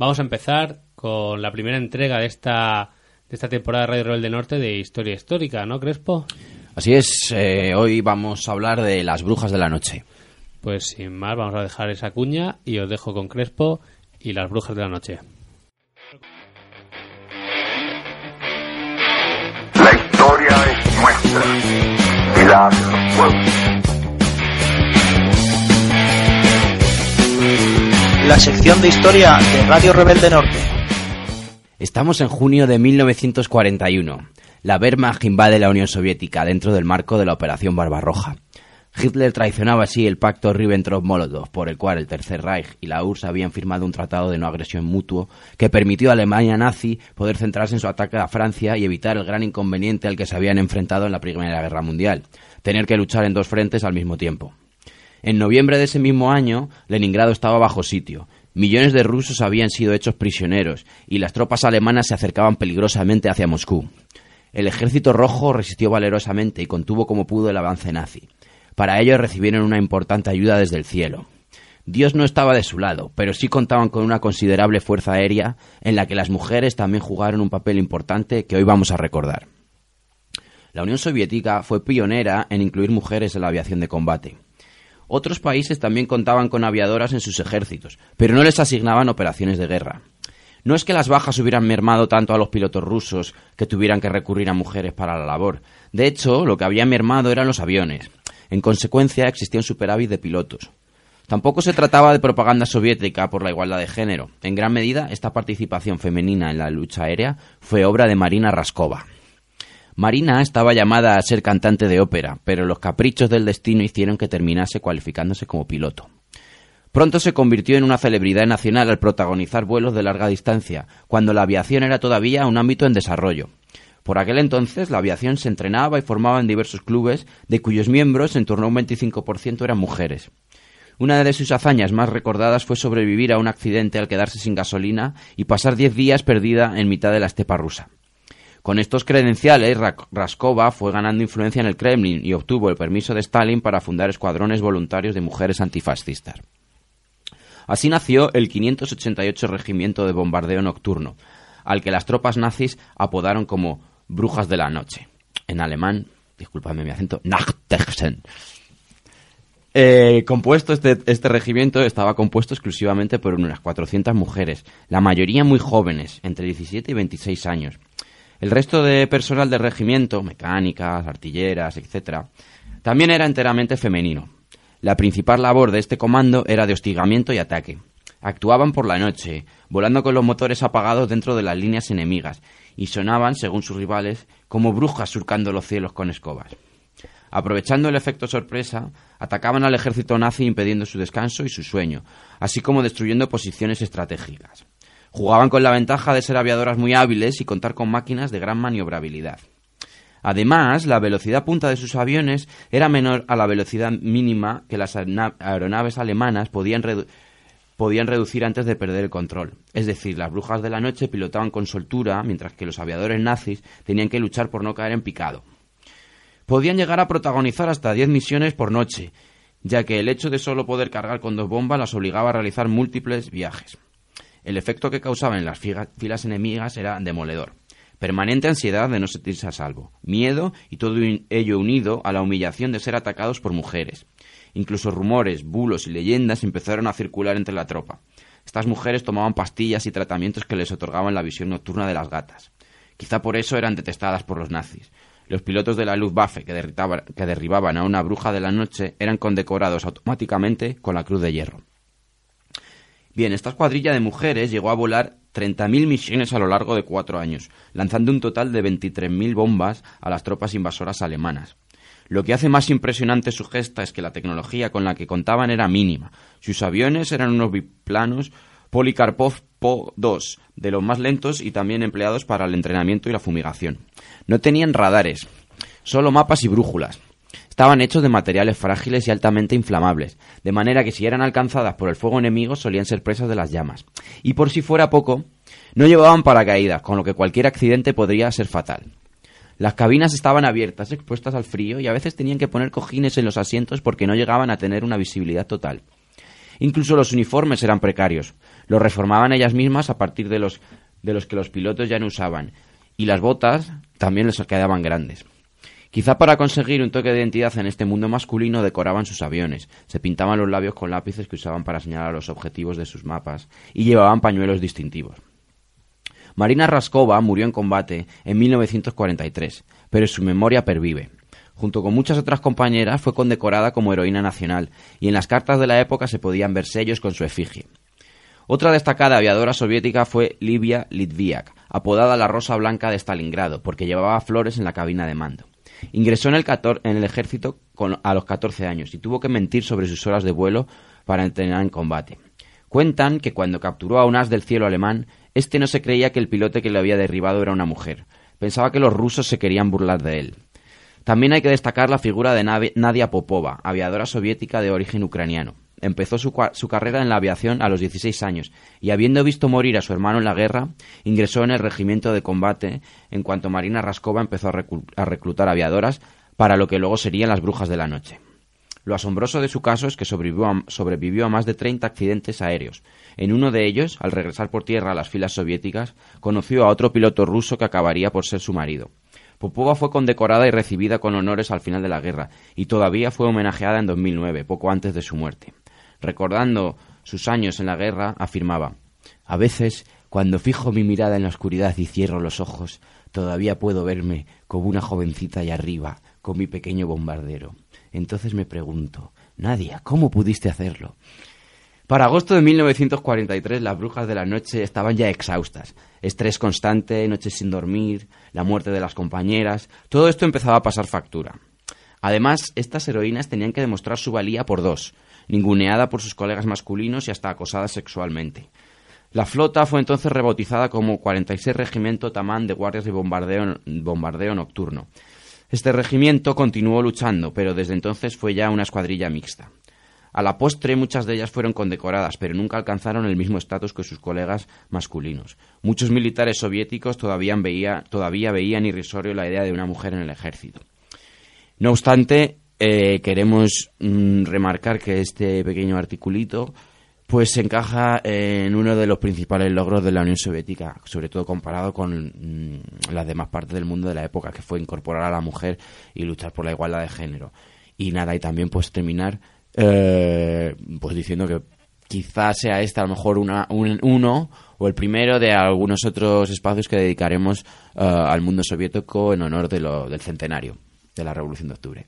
Vamos a empezar con la primera entrega de esta, de esta temporada de Radio Rebelde Norte de Historia Histórica, ¿no, Crespo? Así es, eh, hoy vamos a hablar de las brujas de la noche. Pues sin más, vamos a dejar esa cuña y os dejo con Crespo y las brujas de la noche. La historia es nuestra y la La sección de historia de Radio Rebelde Norte. Estamos en junio de 1941. La Wehrmacht invade la Unión Soviética dentro del marco de la Operación Barbarroja. Hitler traicionaba así el pacto Ribbentrop-Molotov, por el cual el Tercer Reich y la URSS habían firmado un tratado de no agresión mutuo que permitió a Alemania nazi poder centrarse en su ataque a Francia y evitar el gran inconveniente al que se habían enfrentado en la Primera Guerra Mundial, tener que luchar en dos frentes al mismo tiempo. En noviembre de ese mismo año, Leningrado estaba bajo sitio. Millones de rusos habían sido hechos prisioneros y las tropas alemanas se acercaban peligrosamente hacia Moscú. El ejército rojo resistió valerosamente y contuvo como pudo el avance nazi. Para ello recibieron una importante ayuda desde el cielo. Dios no estaba de su lado, pero sí contaban con una considerable fuerza aérea en la que las mujeres también jugaron un papel importante que hoy vamos a recordar. La Unión Soviética fue pionera en incluir mujeres en la aviación de combate. Otros países también contaban con aviadoras en sus ejércitos, pero no les asignaban operaciones de guerra. No es que las bajas hubieran mermado tanto a los pilotos rusos que tuvieran que recurrir a mujeres para la labor. De hecho, lo que había mermado eran los aviones. En consecuencia, existía un superávit de pilotos. Tampoco se trataba de propaganda soviética por la igualdad de género. En gran medida, esta participación femenina en la lucha aérea fue obra de Marina Raskova. Marina estaba llamada a ser cantante de ópera, pero los caprichos del destino hicieron que terminase cualificándose como piloto. Pronto se convirtió en una celebridad nacional al protagonizar vuelos de larga distancia, cuando la aviación era todavía un ámbito en desarrollo. Por aquel entonces, la aviación se entrenaba y formaba en diversos clubes, de cuyos miembros en torno a un 25% eran mujeres. Una de sus hazañas más recordadas fue sobrevivir a un accidente al quedarse sin gasolina y pasar diez días perdida en mitad de la estepa rusa. Con estos credenciales, Raskova fue ganando influencia en el Kremlin y obtuvo el permiso de Stalin para fundar escuadrones voluntarios de mujeres antifascistas. Así nació el 588 Regimiento de Bombardeo Nocturno, al que las tropas nazis apodaron como Brujas de la Noche. En alemán, disculpadme mi acento, Nachthechen. Eh, compuesto este, este regimiento estaba compuesto exclusivamente por unas 400 mujeres, la mayoría muy jóvenes, entre 17 y 26 años. El resto de personal del regimiento, mecánicas, artilleras, etc., también era enteramente femenino. La principal labor de este comando era de hostigamiento y ataque. Actuaban por la noche, volando con los motores apagados dentro de las líneas enemigas, y sonaban, según sus rivales, como brujas surcando los cielos con escobas. Aprovechando el efecto sorpresa, atacaban al ejército nazi impidiendo su descanso y su sueño, así como destruyendo posiciones estratégicas. Jugaban con la ventaja de ser aviadoras muy hábiles y contar con máquinas de gran maniobrabilidad. Además, la velocidad punta de sus aviones era menor a la velocidad mínima que las aeronaves alemanas podían, reducir antes de perder el control. Es decir, las brujas de la noche pilotaban con soltura, mientras que los aviadores nazis tenían que luchar por no caer en picado. Podían llegar a protagonizar hasta 10 misiones por noche, ya que el hecho de solo poder cargar con dos bombas las obligaba a realizar múltiples viajes. El efecto que causaban en las filas enemigas era demoledor. Permanente ansiedad de no sentirse a salvo, miedo y todo ello unido a la humillación de ser atacados por mujeres. Incluso rumores, bulos y leyendas empezaron a circular entre la tropa. Estas mujeres tomaban pastillas y tratamientos que les otorgaban la visión nocturna de las gatas. Quizá por eso eran detestadas por los nazis. Los pilotos de la Luftwaffe que derribaban a una bruja de la noche eran condecorados automáticamente con la Cruz de Hierro. Bien, esta cuadrilla de mujeres llegó a volar 30.000 misiones a lo largo de cuatro años, lanzando un total de 23.000 bombas a las tropas invasoras alemanas. Lo que hace más impresionante su gesta es que la tecnología con la que contaban era mínima. Sus aviones eran unos biplanos Polikarpov Po-2, de los más lentos y también empleados para el entrenamiento y la fumigación. No tenían radares, solo mapas y brújulas. Estaban hechos de materiales frágiles y altamente inflamables, de manera que si eran alcanzadas por el fuego enemigo solían ser presas de las llamas. Y por si fuera poco, no llevaban paracaídas, con lo que cualquier accidente podría ser fatal. Las cabinas estaban abiertas, expuestas al frío, y a veces tenían que poner cojines en los asientos porque no llegaban a tener una visibilidad total. Incluso los uniformes eran precarios. Lo reformaban ellas mismas a partir de los, de los que los pilotos ya no usaban. Y las botas también les quedaban grandes. Quizá para conseguir un toque de identidad en este mundo masculino decoraban sus aviones, se pintaban los labios con lápices que usaban para señalar los objetivos de sus mapas y llevaban pañuelos distintivos. Marina Raskova murió en combate en 1943, pero su memoria pervive. Junto con muchas otras compañeras fue condecorada como heroína nacional y en las cartas de la época se podían ver sellos con su efigie. Otra destacada aviadora soviética fue Livia Litviak, apodada la Rosa Blanca de Stalingrado, porque llevaba flores en la cabina de mando. Ingresó en el, ejército a los 14 años y tuvo que mentir sobre sus horas de vuelo para entrenar en combate. Cuentan que cuando capturó a un as del cielo alemán, este no se creía que el piloto que lo había derribado era una mujer. Pensaba que los rusos se querían burlar de él. También hay que destacar la figura de Nadia Popova, aviadora soviética de origen ucraniano. Empezó su, carrera en la aviación a los 16 años y, habiendo visto morir a su hermano en la guerra, ingresó en el regimiento de combate en cuanto Marina Raskova empezó a, reclutar aviadoras para lo que luego serían las brujas de la noche. Lo asombroso de su caso es que sobrevivió a, sobrevivió a, más de 30 accidentes aéreos. En uno de ellos, al regresar por tierra a las filas soviéticas, conoció a otro piloto ruso que acabaría por ser su marido. Popova fue condecorada y recibida con honores al final de la guerra, y todavía fue homenajeada en 2009, poco antes de su muerte. Recordando sus años en la guerra, afirmaba A veces, cuando fijo mi mirada en la oscuridad y cierro los ojos, todavía puedo verme como una jovencita allá arriba, con mi pequeño bombardero. Entonces me pregunto, Nadia, ¿cómo pudiste hacerlo? Para agosto de 1943 las brujas de la noche estaban ya exhaustas. Estrés constante, noches sin dormir, la muerte de las compañeras, todo esto empezaba a pasar factura. Además, estas heroínas tenían que demostrar su valía por dos, ninguneada por sus colegas masculinos y hasta acosada sexualmente. La flota fue entonces rebautizada como 46 Regimiento Tamán de Guardias de bombardeo, bombardeo Nocturno. Este regimiento continuó luchando, pero desde entonces fue ya una escuadrilla mixta. A la postre muchas de ellas fueron condecoradas, pero nunca alcanzaron el mismo estatus que sus colegas masculinos. Muchos militares soviéticos todavía, veían irrisorio la idea de una mujer en el ejército. No obstante, eh, queremos mm, remarcar que este pequeño articulito pues se encaja en uno de los principales logros de la Unión Soviética, sobre todo comparado con mm, las demás partes del mundo de la época, que fue incorporar a la mujer y luchar por la igualdad de género. Y nada, y también pues terminar eh, pues diciendo que quizás sea este a lo mejor una, un, uno o el primero de algunos otros espacios que dedicaremos eh, al mundo soviético en honor de lo, del centenario de la Revolución de Octubre.